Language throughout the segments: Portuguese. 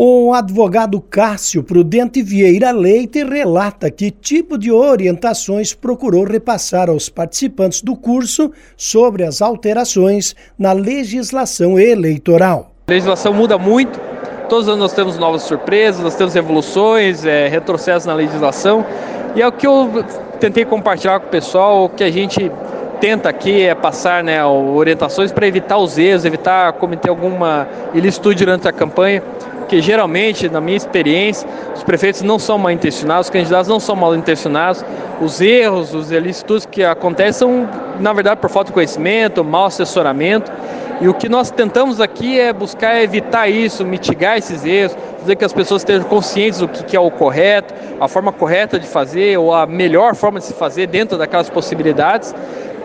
O advogado Cássio Prudente Vieira Leite relata que tipo de orientações procurou repassar aos participantes do curso sobre as alterações na legislação eleitoral. A legislação muda muito, todos os anos nós temos novas surpresas, nós temos evoluções, é, retrocessos na legislação, e é o que eu tentei compartilhar com o pessoal, o que a gente tenta aqui é passar né, orientações para evitar os erros, evitar cometer alguma ilicitude durante a campanha que geralmente, na minha experiência, os prefeitos não são mal intencionados, os candidatos não são mal intencionados, os erros, os ilícitos que acontecem são, na verdade, por falta de conhecimento, mau assessoramento. E o que nós tentamos aqui é buscar evitar isso, mitigar esses erros, fazer que as pessoas estejam conscientes do que é o correto, a forma correta de fazer ou a melhor forma de se fazer dentro daquelas possibilidades.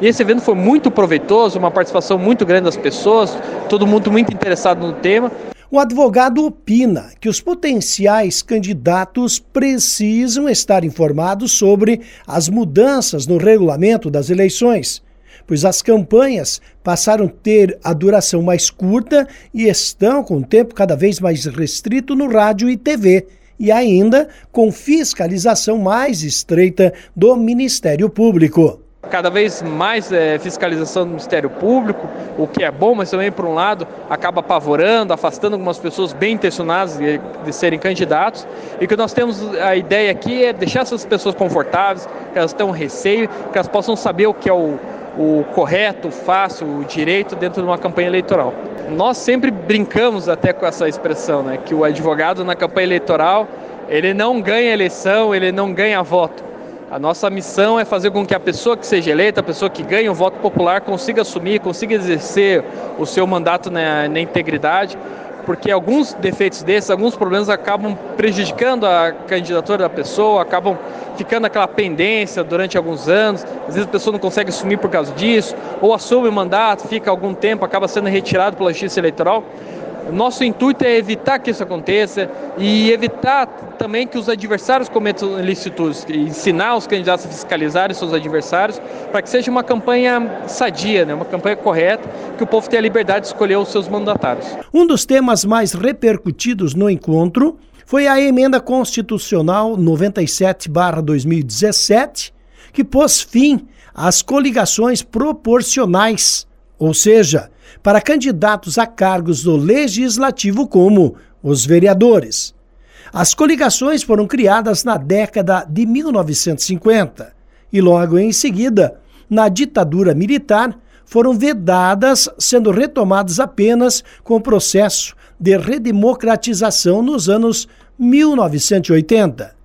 E esse evento foi muito proveitoso, uma participação muito grande das pessoas, todo mundo muito interessado no tema. O advogado opina que os potenciais candidatos precisam estar informados sobre as mudanças no regulamento das eleições, pois as campanhas passaram a ter a duração mais curta e estão com o tempo cada vez mais restrito no rádio e TV, e ainda com fiscalização mais estreita do Ministério Público cada vez mais é, fiscalização do Ministério Público, o que é bom, mas também, por um lado, acaba apavorando, afastando algumas pessoas bem intencionadas de, de serem candidatos. E que nós temos a ideia aqui é deixar essas pessoas confortáveis, que elas tenham receio, que elas possam saber o que é o, o correto, o fácil, o direito dentro de uma campanha eleitoral. Nós sempre brincamos até com essa expressão, né, que o advogado na campanha eleitoral ele não ganha eleição, ele não ganha voto a nossa missão é fazer com que a pessoa que seja eleita, a pessoa que ganha o voto popular, consiga assumir, consiga exercer o seu mandato na, na integridade, porque alguns defeitos desses, alguns problemas acabam prejudicando a candidatura da pessoa, acabam ficando aquela pendência durante alguns anos, às vezes a pessoa não consegue assumir por causa disso, ou assume o mandato, fica algum tempo, acaba sendo retirado pela justiça eleitoral. Nosso intuito é evitar que isso aconteça e evitar também que os adversários cometam ilicitudes, ensinar os candidatos a fiscalizarem seus adversários para que seja uma campanha sadia, né? uma campanha correta, que o povo tenha a liberdade de escolher os seus mandatários. Um dos temas mais repercutidos no encontro foi a emenda constitucional 97/2017, que pôs fim às coligações proporcionais, ou seja, para candidatos a cargos do legislativo, como os vereadores. As coligações foram criadas na década de 1950 e, logo em seguida, na ditadura militar, foram vedadas, sendo retomadas apenas com o processo de redemocratização nos anos 1980.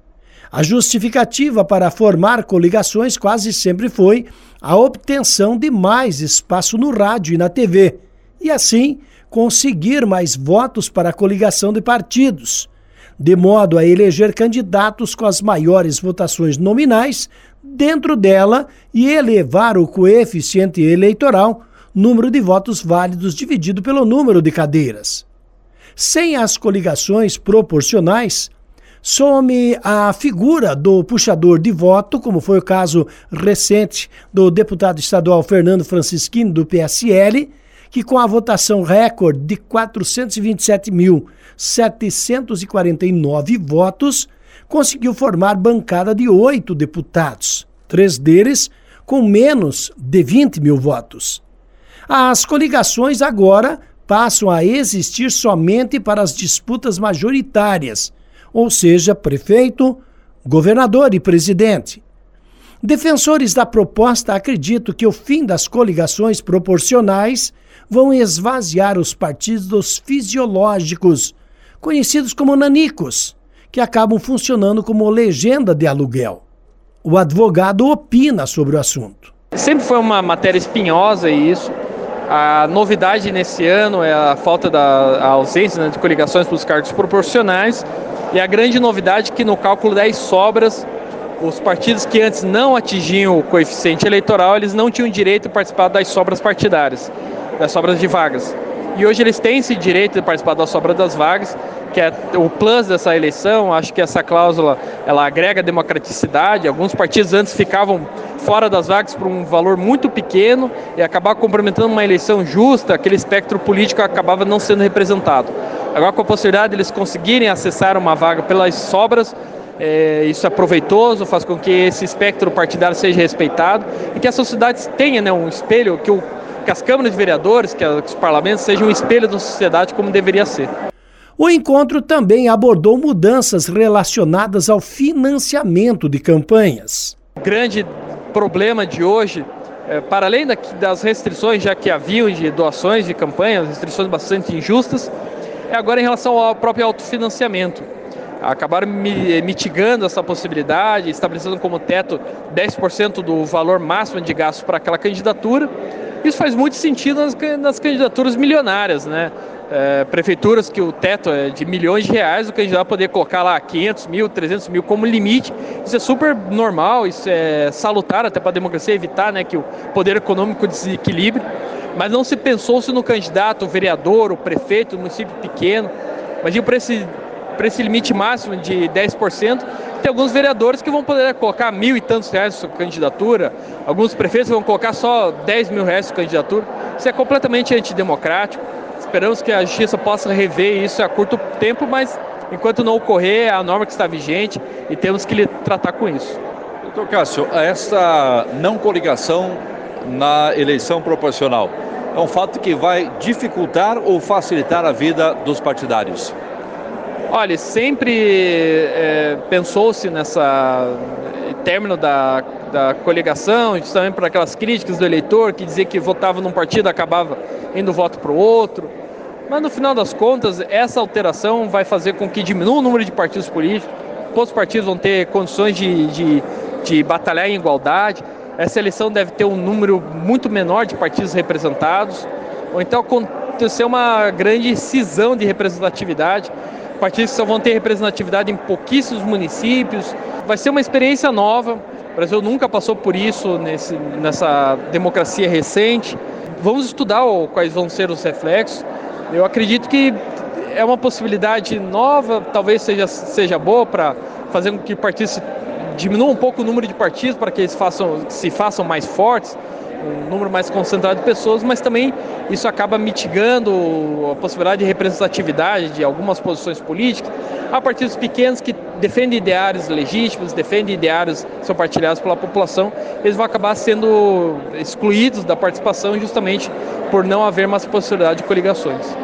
A justificativa para formar coligações quase sempre foi a obtenção de mais espaço no rádio e na TV, e assim conseguir mais votos para a coligação de partidos, de modo a eleger candidatos com as maiores votações nominais dentro dela e elevar o coeficiente eleitoral, número de votos válidos dividido pelo número de cadeiras. Sem as coligações proporcionais, some a figura do puxador de voto, como foi o caso recente do deputado estadual Fernando Francisquini, do PSL, que com a votação recorde de 427.749 votos, conseguiu formar bancada de oito deputados, três deles com menos de 20 mil votos. As coligações agora passam a existir somente para as disputas majoritárias, ou seja, prefeito, governador e presidente. Defensores da proposta acreditam que o fim das coligações proporcionais vão esvaziar os partidos fisiológicos, conhecidos como nanicos, que acabam funcionando como legenda de aluguel. O advogado opina sobre o assunto. Sempre foi uma matéria espinhosa isso. A novidade nesse ano é a falta da a ausência né, de coligações para os cargos proporcionais e a grande novidade é que no cálculo das sobras, os partidos que antes não atingiam o coeficiente eleitoral, eles não tinham direito a participar das sobras partidárias das sobras de vagas. E hoje eles têm esse direito de participar da sobra das vagas, que é o plus dessa eleição. Acho que essa cláusula ela agrega democraticidade. Alguns partidos antes ficavam fora das vagas por um valor muito pequeno e acabar comprometendo uma eleição justa, aquele espectro político acabava não sendo representado. Agora, com a possibilidade de eles conseguirem acessar uma vaga pelas sobras, é, isso é proveitoso, faz com que esse espectro partidário seja respeitado e que a sociedade tenha né, um espelho, que, o, que as câmaras de vereadores, que, os parlamentos sejam um espelho da sociedade como deveria ser. O encontro também abordou mudanças relacionadas ao financiamento de campanhas. O grande problema de hoje, é, para além das restrições já que haviam de doações de campanhas, restrições bastante injustas, é agora em relação ao próprio autofinanciamento acabaram mitigando essa possibilidade, estabelecendo como teto 10% do valor máximo de gasto para aquela candidatura. Isso faz muito sentido nas, nas candidaturas milionárias, né? É, prefeituras que o teto é de milhões de reais, o candidato poder colocar lá 500 mil, 300 mil como limite. Isso é super normal, isso é salutar até para a democracia evitar né, que o poder econômico desequilibre. Mas não se pensou se no candidato, o vereador, o prefeito, o município pequeno. Imagina para esse para esse limite máximo de 10%, tem alguns vereadores que vão poder colocar mil e tantos reais na sua candidatura, alguns prefeitos vão colocar só 10 mil reais na sua candidatura. Isso é completamente antidemocrático. Esperamos que a justiça possa rever isso a curto tempo, mas enquanto não ocorrer, é a norma que está vigente e temos que tratar com isso. Doutor Cássio, essa não coligação na eleição proporcional é um fato que vai dificultar ou facilitar a vida dos partidários? Olha, sempre é, pensou-se nessa término da, da coligação, justamente para aquelas críticas do eleitor que dizia que votava num partido acabava indo voto para o outro. Mas no final das contas, essa alteração vai fazer com que diminua o número de partidos políticos, todos os partidos vão ter condições de, de, de batalhar em igualdade. Essa eleição deve ter um número muito menor de partidos representados, ou então acontecer uma grande cisão de representatividade partidos que só vão ter representatividade em pouquíssimos municípios. Vai ser uma experiência nova. O Brasil nunca passou por isso nesse, nessa democracia recente. Vamos estudar quais vão ser os reflexos. Eu acredito que é uma possibilidade nova, talvez seja, seja boa para fazer com que partidos diminuam um pouco o número de partidos para que eles façam, se façam mais fortes um número mais concentrado de pessoas, mas também isso acaba mitigando a possibilidade de representatividade de algumas posições políticas a partidos pequenos que defendem ideários legítimos, defendem ideários que são partilhados pela população, eles vão acabar sendo excluídos da participação justamente por não haver mais possibilidade de coligações.